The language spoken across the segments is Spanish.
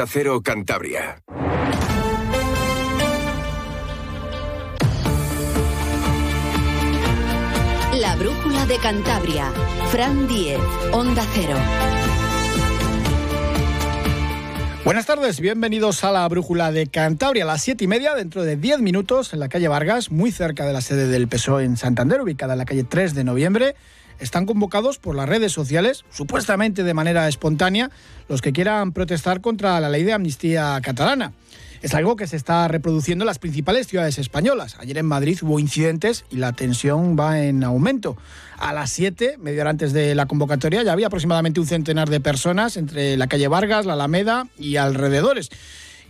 Acero Cantabria. La brújula de Cantabria. Fran Diez, Onda Cero. Buenas tardes, bienvenidos a la Brújula de Cantabria, a las siete y media, dentro de diez minutos, en la calle Vargas, muy cerca de la sede del PSOE en Santander, ubicada en la calle 3 de noviembre. Están convocados por las redes sociales, supuestamente de manera espontánea, los que quieran protestar contra la ley de amnistía catalana. Es algo que se está reproduciendo en las principales ciudades españolas. Ayer en Madrid hubo incidentes y la tensión va en aumento. A las 7, media hora antes de la convocatoria, ya había aproximadamente un centenar de personas entre la calle Vargas, la Alameda y alrededores.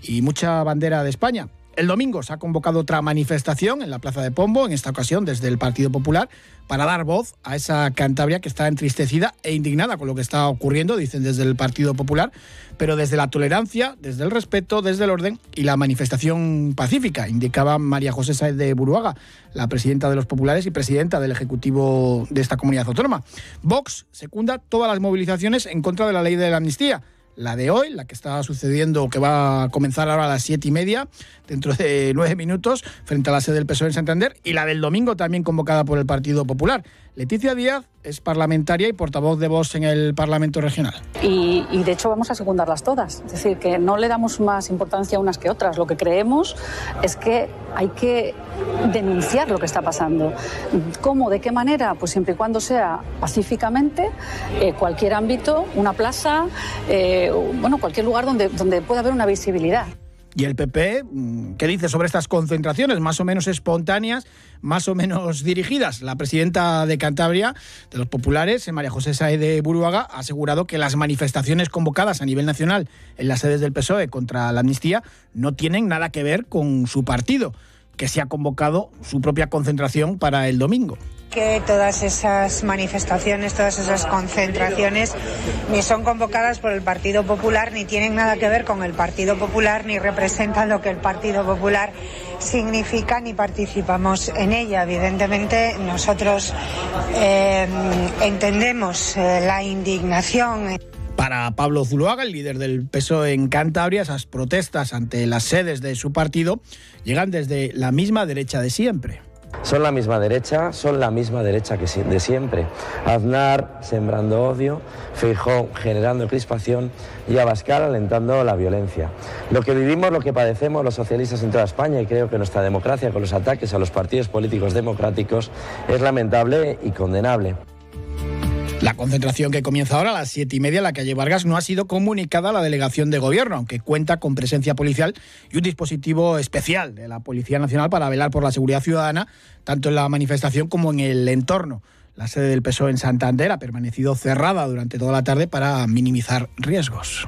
Y mucha bandera de España. El domingo se ha convocado otra manifestación en la Plaza de Pombo, en esta ocasión desde el Partido Popular, para dar voz a esa Cantabria que está entristecida e indignada con lo que está ocurriendo, dicen desde el Partido Popular, pero desde la tolerancia, desde el respeto, desde el orden y la manifestación pacífica, indicaba María José Saez de Buruaga, la presidenta de los populares y presidenta del Ejecutivo de esta comunidad autónoma. Vox secunda todas las movilizaciones en contra de la ley de la amnistía la de hoy, la que está sucediendo, que va a comenzar ahora a las siete y media, dentro de nueve minutos, frente a la sede del PSOE en Santander, y la del domingo también convocada por el Partido Popular. Leticia Díaz es parlamentaria y portavoz de voz en el Parlamento Regional. Y, de hecho vamos a secundarlas todas. Es decir, que no le damos más importancia unas que otras. Lo que creemos es que hay que denunciar lo que está pasando. ¿Cómo? ¿De qué manera? Pues siempre y cuando sea pacíficamente, eh, cualquier ámbito, una plaza, eh, bueno, cualquier lugar donde, donde pueda haber una visibilidad. ¿Y el PP mm, qué dice sobre estas concentraciones más o menos espontáneas, más o menos dirigidas? La presidenta de Cantabria, de los populares, María José Saez de Buruaga, ha asegurado que las manifestaciones convocadas a nivel nacional en las sedes del PSOE contra la amnistía no tienen nada que ver con su partido, que se ha convocado su propia concentración para el domingo que todas esas manifestaciones, todas esas concentraciones ni son convocadas por el Partido Popular, ni tienen nada que ver con el Partido Popular, ni representan lo que el Partido Popular significa, ni participamos en ella. Evidentemente, nosotros eh, entendemos eh, la indignación. Para Pablo Zuloaga, el líder del PSOE en Cantabria, esas protestas ante las sedes de su partido llegan desde la misma derecha de siempre. Son la misma derecha, son la misma derecha que de siempre. Aznar sembrando odio, Feijó generando crispación y Abascal alentando la violencia. Lo que vivimos, lo que padecemos los socialistas en toda España y creo que nuestra democracia con los ataques a los partidos políticos democráticos es lamentable y condenable. La concentración que comienza ahora a las siete y media en la calle Vargas no ha sido comunicada a la delegación de gobierno, aunque cuenta con presencia policial y un dispositivo especial de la Policía Nacional para velar por la seguridad ciudadana, tanto en la manifestación como en el entorno. La sede del PSOE en Santander ha permanecido cerrada durante toda la tarde para minimizar riesgos.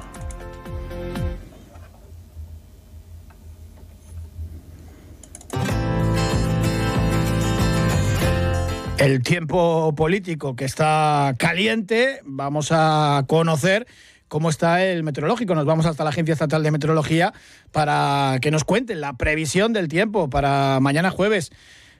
El tiempo político que está caliente, vamos a conocer cómo está el meteorológico. Nos vamos hasta la Agencia Estatal de Meteorología para que nos cuenten la previsión del tiempo para mañana jueves.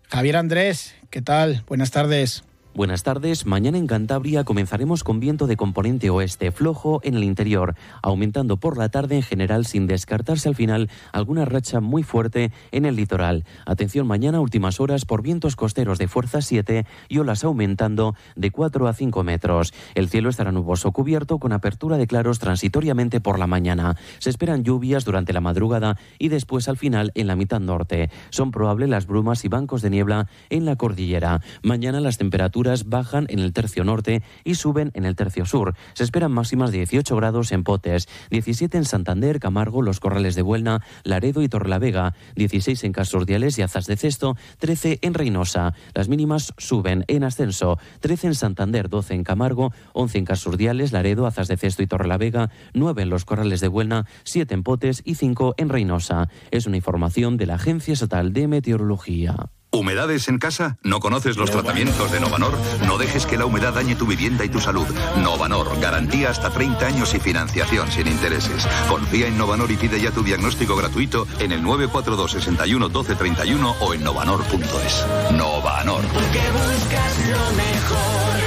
Javier Andrés, ¿qué tal? Buenas tardes. Buenas tardes. Mañana en Cantabria comenzaremos con viento de componente oeste flojo en el interior, aumentando por la tarde en general sin descartarse al final alguna racha muy fuerte en el litoral. Atención mañana últimas horas por vientos costeros de fuerza 7 y olas aumentando de 4 a 5 metros. El cielo estará nuboso cubierto con apertura de claros transitoriamente por la mañana. Se esperan lluvias durante la madrugada y después al final en la mitad norte. Son probables las brumas y bancos de niebla en la cordillera. Mañana las temperaturas bajan en el tercio norte y suben en el tercio sur. Se esperan máximas de 18 grados en Potes, 17 en Santander, Camargo, Los Corrales de Buelna, Laredo y Torrelavega, 16 en Casordiales y Azas de Cesto, 13 en Reynosa. Las mínimas suben en ascenso, 13 en Santander, 12 en Camargo, 11 en Casordiales, Laredo, Azas de Cesto y Torrelavega, 9 en Los Corrales de Buelna, 7 en Potes y 5 en Reynosa. Es una información de la Agencia Estatal de Meteorología. ¿Humedades en casa? ¿No conoces los tratamientos de Novanor? No dejes que la humedad dañe tu vivienda y tu salud. Novanor, garantía hasta 30 años y financiación sin intereses. Confía en Novanor y pide ya tu diagnóstico gratuito en el 942 61 12 31 o en novanor.es. Novanor. Porque buscas lo mejor.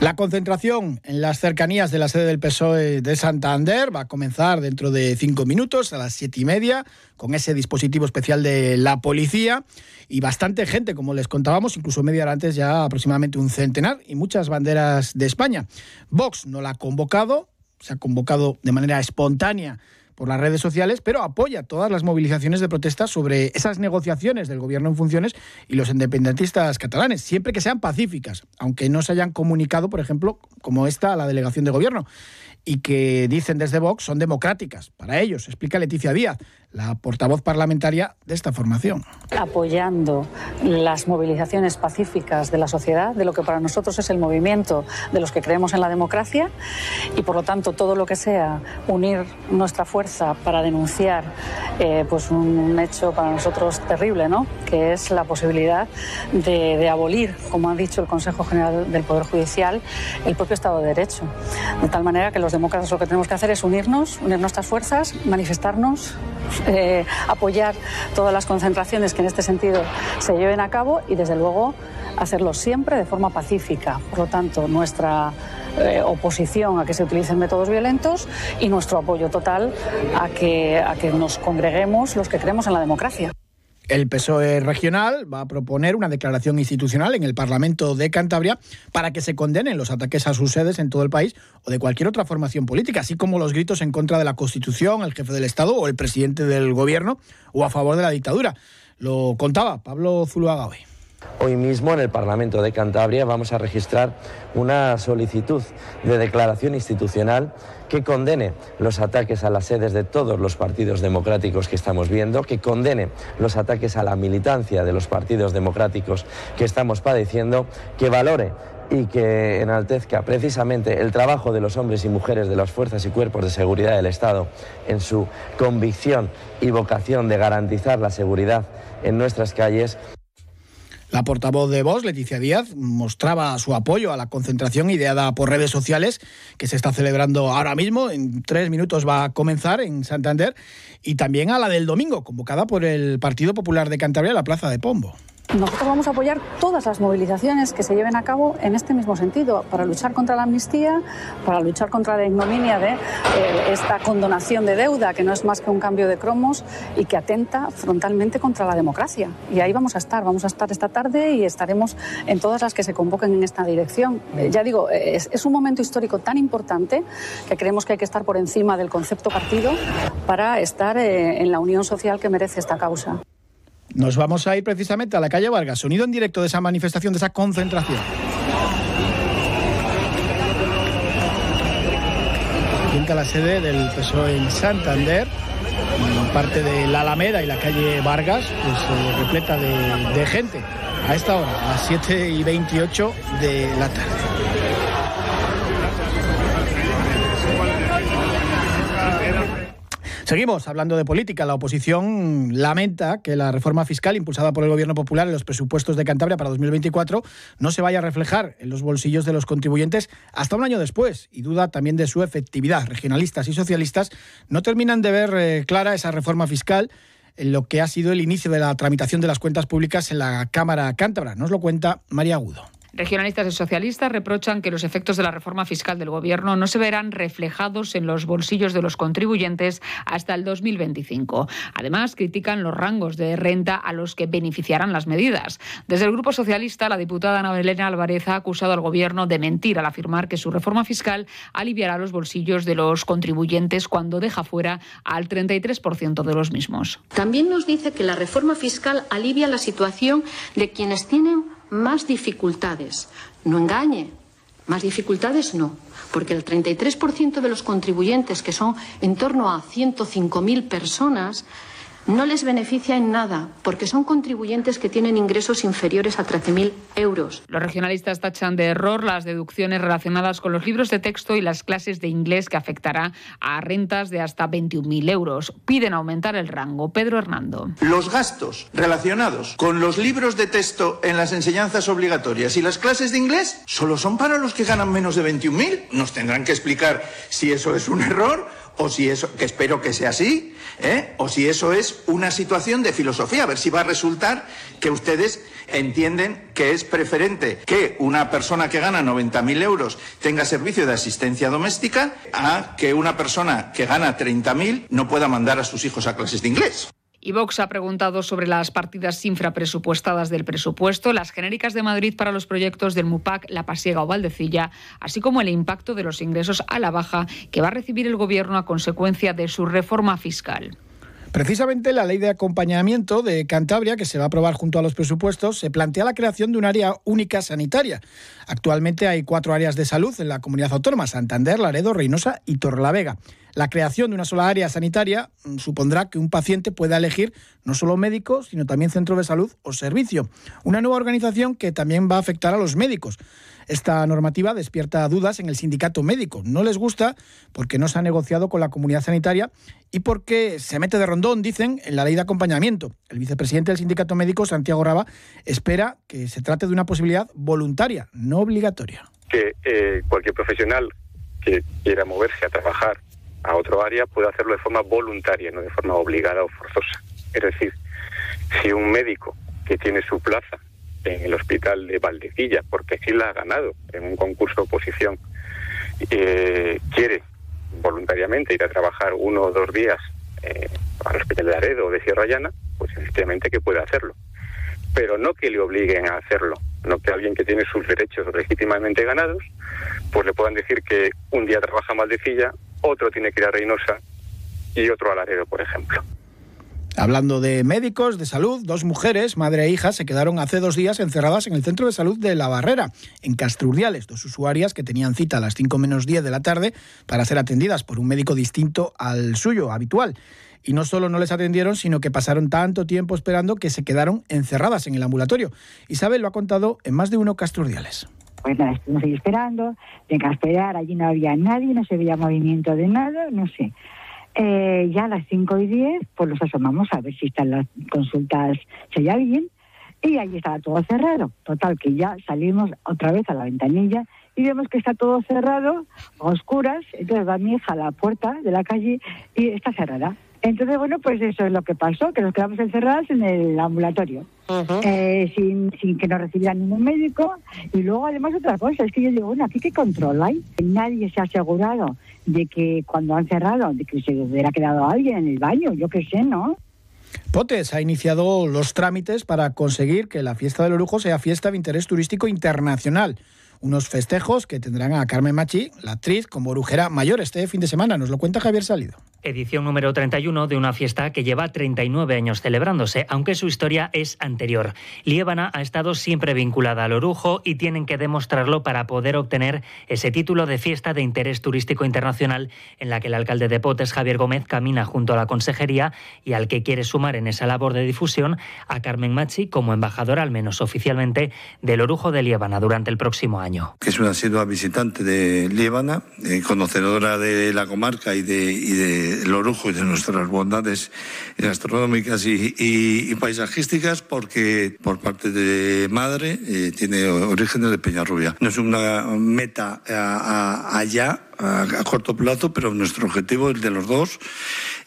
La concentración en las cercanías de la sede del PSOE de Santander va a comenzar dentro de cinco minutos, a las siete y media, con ese dispositivo especial de la policía y bastante gente, como les contábamos, incluso media hora antes ya aproximadamente un centenar y muchas banderas de España. Vox no la ha convocado, se ha convocado de manera espontánea por las redes sociales, pero apoya todas las movilizaciones de protesta sobre esas negociaciones del gobierno en funciones y los independentistas catalanes, siempre que sean pacíficas, aunque no se hayan comunicado, por ejemplo, como esta a la delegación de gobierno y que dicen desde Vox son democráticas para ellos, explica Leticia Díaz, la portavoz parlamentaria de esta formación. Apoyando las movilizaciones pacíficas de la sociedad, de lo que para nosotros es el movimiento de los que creemos en la democracia y por lo tanto todo lo que sea unir nuestra fuerza para denunciar eh, pues un hecho para nosotros terrible, ¿no? que es la posibilidad de, de abolir, como ha dicho el Consejo General del Poder Judicial, el propio Estado de Derecho. De tal manera que los demócratas lo que tenemos que hacer es unirnos, unir nuestras fuerzas, manifestarnos eh, apoyar todas las concentraciones que en este sentido se lleven a cabo y, desde luego, hacerlo siempre de forma pacífica. Por lo tanto, nuestra eh, oposición a que se utilicen métodos violentos y nuestro apoyo total a que, a que nos congreguemos los que creemos en la democracia. El PSOE regional va a proponer una declaración institucional en el Parlamento de Cantabria para que se condenen los ataques a sus sedes en todo el país o de cualquier otra formación política, así como los gritos en contra de la Constitución, el jefe del Estado o el presidente del Gobierno o a favor de la dictadura. Lo contaba Pablo Zuluaga hoy. Hoy mismo en el Parlamento de Cantabria vamos a registrar una solicitud de declaración institucional que condene los ataques a las sedes de todos los partidos democráticos que estamos viendo, que condene los ataques a la militancia de los partidos democráticos que estamos padeciendo, que valore y que enaltezca precisamente el trabajo de los hombres y mujeres de las fuerzas y cuerpos de seguridad del Estado en su convicción y vocación de garantizar la seguridad en nuestras calles. La portavoz de Vox, Leticia Díaz, mostraba su apoyo a la concentración ideada por redes sociales que se está celebrando ahora mismo. En tres minutos va a comenzar en Santander. Y también a la del domingo, convocada por el Partido Popular de Cantabria en la Plaza de Pombo. Nosotros vamos a apoyar todas las movilizaciones que se lleven a cabo en este mismo sentido, para luchar contra la amnistía, para luchar contra la ignominia de eh, esta condonación de deuda, que no es más que un cambio de cromos y que atenta frontalmente contra la democracia. Y ahí vamos a estar, vamos a estar esta tarde y estaremos en todas las que se convoquen en esta dirección. Eh, ya digo, es, un momento histórico tan importante que creemos que hay que estar por encima del concepto partido para estar eh, en la unión social que merece esta causa. Nos vamos a ir precisamente a la calle Vargas, sonido en directo de esa manifestación, de esa concentración. Pinta la sede del PSOE en Santander, parte de la Alameda y la calle Vargas, pues eh, repleta de, de gente a esta hora, a las 7 y 28 de la tarde. Seguimos hablando de política. La oposición lamenta que la reforma fiscal impulsada por el Gobierno Popular en los presupuestos de Cantabria para 2024 no se vaya a reflejar en los bolsillos de los contribuyentes hasta un año después y duda también de su efectividad. Regionalistas y socialistas no terminan de ver eh, clara esa reforma fiscal en lo que ha sido el inicio de la tramitación de las cuentas públicas en la Cámara Cántabra. Nos lo cuenta María Agudo. Regionalistas y socialistas reprochan que los efectos de la reforma fiscal del Gobierno no se verán reflejados en los bolsillos de los contribuyentes hasta el 2025. Además, critican los rangos de renta a los que beneficiarán las medidas. Desde el Grupo Socialista, la diputada Ana Belén Álvarez ha acusado al Gobierno de mentir al afirmar que su reforma fiscal aliviará los bolsillos de los contribuyentes cuando deja fuera al 33% de los mismos. También nos dice que la reforma fiscal alivia la situación de quienes tienen más dificultades. No engañe, más dificultades no, porque el 33% de los contribuyentes, que son en torno a 105.000 personas, no les beneficia en nada, porque son contribuyentes que tienen ingresos inferiores a 13.000 euros. Los regionalistas tachan de error las deducciones relacionadas con los libros de texto y las clases de inglés que afectará a rentas de hasta 21.000 euros. Piden aumentar el rango. Pedro Hernando. Los gastos relacionados con los libros de texto en las enseñanzas obligatorias y las clases de inglés solo son para los que ganan menos de 21.000. Nos tendrán que explicar si eso es un error o si eso, que espero que sea así, ¿eh? o si eso es una situación de filosofía, a ver si va a resultar que ustedes entienden que es preferente que una persona que gana 90.000 euros tenga servicio de asistencia doméstica a que una persona que gana 30.000 no pueda mandar a sus hijos a clases de inglés. Y Vox ha preguntado sobre las partidas infrapresupuestadas del presupuesto, las genéricas de Madrid para los proyectos del MUPAC, La Pasiega o Valdecilla, así como el impacto de los ingresos a la baja que va a recibir el Gobierno a consecuencia de su reforma fiscal. Precisamente la ley de acompañamiento de Cantabria, que se va a aprobar junto a los presupuestos, se plantea la creación de un área única sanitaria. Actualmente hay cuatro áreas de salud en la comunidad autónoma, Santander, Laredo, Reynosa y Torrelavega. La creación de una sola área sanitaria mm, supondrá que un paciente pueda elegir no solo médico, sino también centro de salud o servicio. Una nueva organización que también va a afectar a los médicos. Esta normativa despierta dudas en el sindicato médico. No les gusta porque no se ha negociado con la comunidad sanitaria y porque se mete de rondón, dicen, en la ley de acompañamiento. El vicepresidente del sindicato médico, Santiago Raba, espera que se trate de una posibilidad voluntaria, no obligatoria. Que eh, cualquier profesional que quiera moverse a trabajar a otro área puede hacerlo de forma voluntaria, no de forma obligada o forzosa. Es decir, si un médico que tiene su plaza en el hospital de Valdecilla, porque sí la ha ganado en un concurso de oposición, eh, quiere voluntariamente ir a trabajar uno o dos días eh, al hospital de Laredo o de Sierra Llana, pues efectivamente que puede hacerlo. Pero no que le obliguen a hacerlo, no que alguien que tiene sus derechos legítimamente ganados, pues le puedan decir que un día trabaja en Valdecilla, otro tiene que ir a Reynosa y otro a por ejemplo. Hablando de médicos, de salud, dos mujeres, madre e hija, se quedaron hace dos días encerradas en el centro de salud de La Barrera, en Castrurdiales, dos usuarias que tenían cita a las 5 menos 10 de la tarde para ser atendidas por un médico distinto al suyo, habitual. Y no solo no les atendieron, sino que pasaron tanto tiempo esperando que se quedaron encerradas en el ambulatorio. Isabel lo ha contado en más de uno Castrurdiales. Pues nada, estuvimos ahí esperando, tengo que esperar, allí no había nadie, no se veía movimiento de nada, no sé. Eh, ya a las 5 y 10, pues los asomamos a ver si están las consultas, si hay alguien, y ahí estaba todo cerrado. Total, que ya salimos otra vez a la ventanilla y vemos que está todo cerrado, a oscuras, entonces va mi hija a la puerta de la calle y está cerrada. Entonces, bueno, pues eso es lo que pasó, que nos quedamos encerradas en el ambulatorio, eh, sin, sin que nos recibiera ningún médico. Y luego, además, otra cosa, es que yo digo, bueno, ¿aquí qué control hay? Nadie se ha asegurado de que cuando han cerrado, de que se hubiera quedado alguien en el baño, yo qué sé, ¿no? Potes ha iniciado los trámites para conseguir que la fiesta del Orujo sea fiesta de interés turístico internacional unos festejos que tendrán a Carmen Machi, la actriz, como brujera mayor este fin de semana. Nos lo cuenta Javier Salido. Edición número 31 de una fiesta que lleva 39 años celebrándose, aunque su historia es anterior. Liébana ha estado siempre vinculada al orujo y tienen que demostrarlo para poder obtener ese título de fiesta de interés turístico internacional en la que el alcalde de Potes, Javier Gómez, camina junto a la consejería y al que quiere sumar en esa labor de difusión a Carmen Machi como embajadora, al menos oficialmente, del orujo de Liébana durante el próximo año. Es una asidua visitante de Líbana, eh, conocedora de la comarca y de Orujo y de nuestras bondades gastronómicas y, paisajísticas, porque por parte de madre eh, tiene orígenes de Peñarrubia. No es una meta allá, a, corto plazo, pero nuestro objetivo, el de los dos,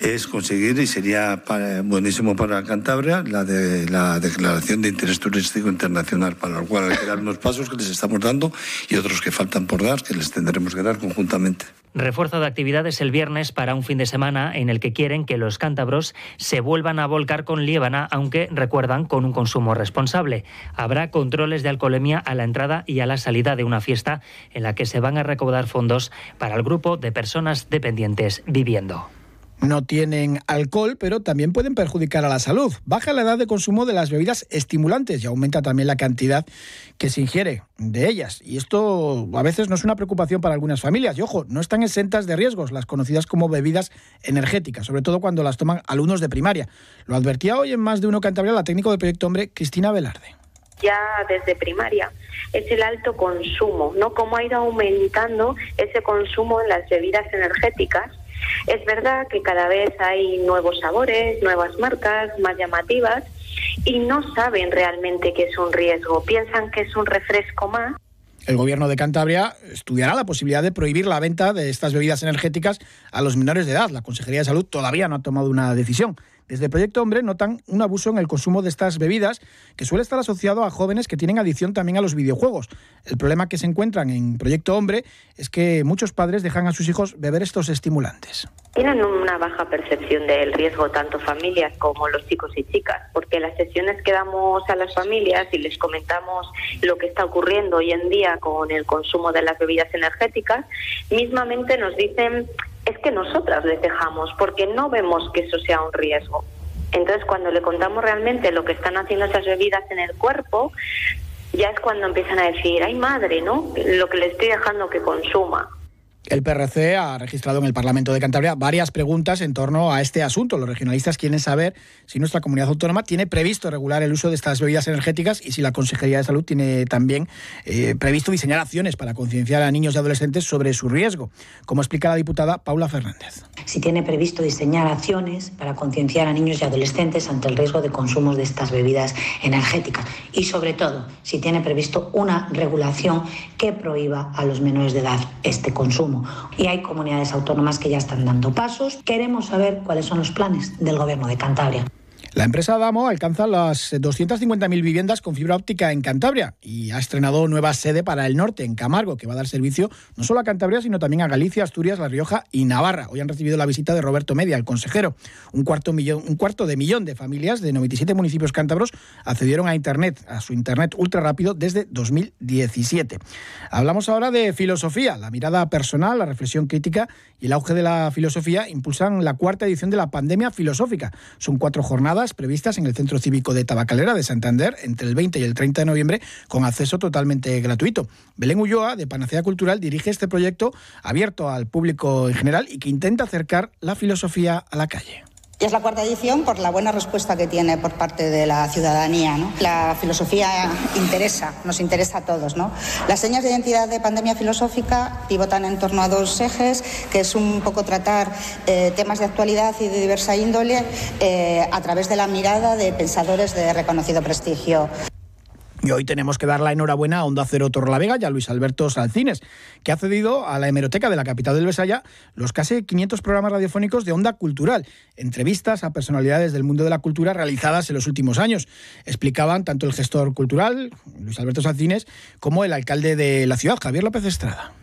es conseguir, y sería buenísimo para Cantabria, la de la declaración de interés turístico internacional, para lo cual hay que dar unos pasos que les estamos dando y otros que faltan por dar, que les tendremos que dar conjuntamente. Refuerzo de actividades el viernes para un fin de semana en el que quieren que los cántabros se vuelvan a volcar con Liébana, aunque recuerdan con un consumo responsable. Habrá controles de alcoholemia a la entrada y a la salida de una fiesta en la que se van a recaudar fondos para el grupo de personas dependientes viviendo no tienen alcohol, pero también pueden perjudicar a la salud. Baja la edad de consumo de las bebidas estimulantes y aumenta también la cantidad que se ingiere de ellas. Y esto a veces no es una preocupación para algunas familias. Y ojo, no están exentas de riesgos las conocidas como bebidas energéticas, sobre todo cuando las toman alumnos de primaria. Lo advertía hoy en más de uno Cantabria la técnico del Proyecto Hombre, Cristina Velarde ya desde primaria, es el alto consumo, ¿no? Cómo ha ido aumentando ese consumo en las bebidas energéticas es verdad que cada vez hay nuevos sabores, nuevas marcas más llamativas y no saben realmente que es un riesgo, piensan que es un refresco más. El gobierno de Cantabria estudiará la posibilidad de prohibir la venta de estas bebidas energéticas a los menores de edad. La Consejería de Salud todavía no ha tomado una decisión. Desde Proyecto Hombre notan un abuso en el consumo de estas bebidas que suele estar asociado a jóvenes que tienen adicción también a los videojuegos. El problema que se encuentran en Proyecto Hombre es que muchos padres dejan a sus hijos beber estos estimulantes. Tienen una baja percepción del riesgo tanto familias como los chicos y chicas, porque las sesiones que damos a las familias y les comentamos lo que está ocurriendo hoy en día con el consumo de las bebidas energéticas, mismamente nos dicen es que nosotras les dejamos porque no vemos que eso sea un riesgo. Entonces, cuando le contamos realmente lo que están haciendo esas bebidas en el cuerpo, ya es cuando empiezan a decir, ay madre, ¿no? Lo que le estoy dejando que consuma. El PRC ha registrado en el Parlamento de Cantabria varias preguntas en torno a este asunto. Los regionalistas quieren saber si nuestra comunidad autónoma tiene previsto regular el uso de estas bebidas energéticas y si la Consejería de Salud tiene también eh, previsto diseñar acciones para concienciar a niños y adolescentes sobre su riesgo, como explica la diputada Paula Fernández. Si tiene previsto diseñar acciones para concienciar a niños y adolescentes ante el riesgo de consumo de estas bebidas energéticas y sobre todo si tiene previsto una regulación que prohíba a los menores de edad este consumo y hay comunidades autónomas que ya están dando pasos. Queremos saber cuáles son los planes del Gobierno de Cantabria. La empresa Damo alcanza las 250.000 viviendas con fibra óptica en Cantabria y ha estrenado nueva sede para el norte, en Camargo, que va a dar servicio no solo a Cantabria, sino también a Galicia, Asturias, La Rioja y Navarra. Hoy han recibido la visita de Roberto Media, el consejero. Un cuarto, millón, un cuarto de millón de familias de 97 municipios cántabros accedieron a Internet, a su Internet ultra rápido desde 2017. Hablamos ahora de filosofía. La mirada personal, la reflexión crítica y el auge de la filosofía impulsan la cuarta edición de la pandemia filosófica. Son cuatro jornadas previstas en el Centro Cívico de Tabacalera de Santander entre el 20 y el 30 de noviembre con acceso totalmente gratuito. Belén Ulloa, de Panacea Cultural, dirige este proyecto abierto al público en general y que intenta acercar la filosofía a la calle. Y es la cuarta edición por la buena respuesta que tiene por parte de la ciudadanía. La filosofía interesa, nos interesa a todos. ¿no? Las señas de identidad de pandemia filosófica pivotan en torno a dos ejes, que es un poco tratar eh, temas de actualidad y de diversa índole eh, a través de la mirada de pensadores de reconocido prestigio. Y hoy tenemos que dar la enhorabuena a Onda Cero Torlavega y a Luis Alberto Salcines, que ha cedido a la hemeroteca de la capital del Besaya los casi 500 programas radiofónicos de Onda Cultural, entrevistas a personalidades del mundo de la cultura realizadas en los últimos años. Explicaban tanto el gestor cultural, Luis Alberto Salcines, como el alcalde de la ciudad, Javier López Estrada.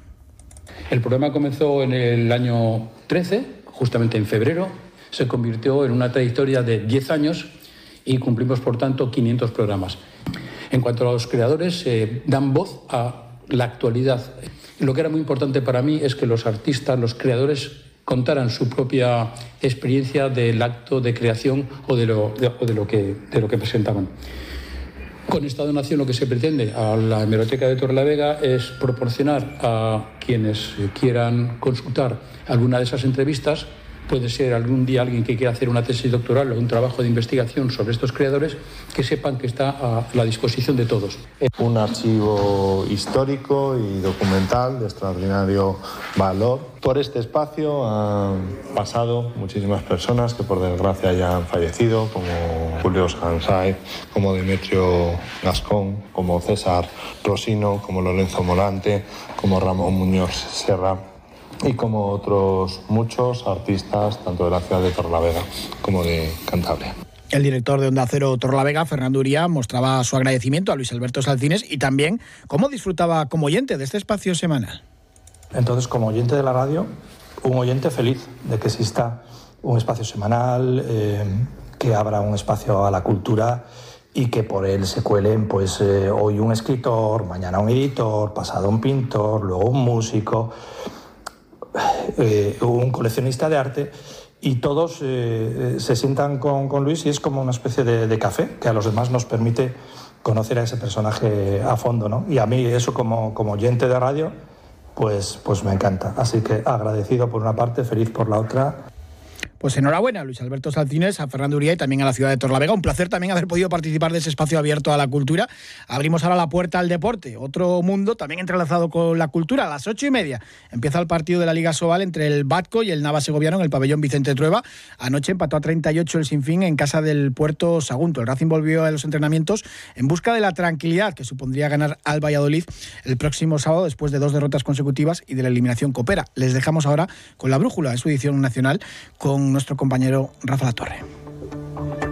El programa comenzó en el año 13, justamente en febrero, se convirtió en una trayectoria de 10 años y cumplimos, por tanto, 500 programas. En cuanto a los creadores, eh, dan voz a la actualidad. Lo que era muy importante para mí es que los artistas, los creadores, contaran su propia experiencia del acto de creación o de lo, que presentaban. Con esta donación lo que se pretende a la Hemeroteca de Torrelavega es proporcionar a quienes quieran consultar alguna de esas entrevistas puede ser algún día alguien que quiera hacer una tesis doctoral o un trabajo de investigación sobre estos creadores, que sepan que está a la disposición de todos. Un archivo histórico y documental de extraordinario valor. Por este espacio han pasado muchísimas personas que por desgracia ya han fallecido, como Julio Sansay, como Demetrio Gascón, como César Rosino, como Lorenzo Molante, como Ramón Muñoz Serra y como otros muchos artistas, tanto de la ciudad de Torlavega como de Cantabria. El director de Onda Cero Torlavega, Fernando Uría, mostraba su agradecimiento a Luis Alberto Salcines y también cómo disfrutaba como oyente de este espacio semanal. Entonces, como oyente de la radio, un oyente feliz de que exista un espacio semanal, eh, que abra un espacio a la cultura y que por él se cuelen pues eh, hoy un escritor, mañana un editor, pasado un pintor, luego un músico eh, un coleccionista de arte y todos eh, se sientan con, Luis y es como una especie de, de, café que a los demás nos permite conocer a ese personaje a fondo. ¿no? Y a mí eso como, como oyente de radio, pues, pues me encanta. Así que agradecido por una parte, feliz por la otra. Pues enhorabuena, Luis Alberto Salcines, a Fernando Uría y también a la ciudad de Torlavega. Un placer también haber podido participar de ese espacio abierto a la cultura. Abrimos ahora la puerta al deporte, otro mundo también entrelazado con la cultura. A las ocho y media empieza el partido de la Liga Sobal entre el Batco y el Nava Segoviano en el pabellón Vicente Trueba. Anoche empató a 38 el Sinfín en casa del Puerto Sagunto. El Racing volvió a los entrenamientos en busca de la tranquilidad que supondría ganar al Valladolid el próximo sábado después de dos derrotas consecutivas y de la eliminación Copera. Les dejamos ahora con la brújula de su edición nacional con nuestro compañero Rafa La Torre.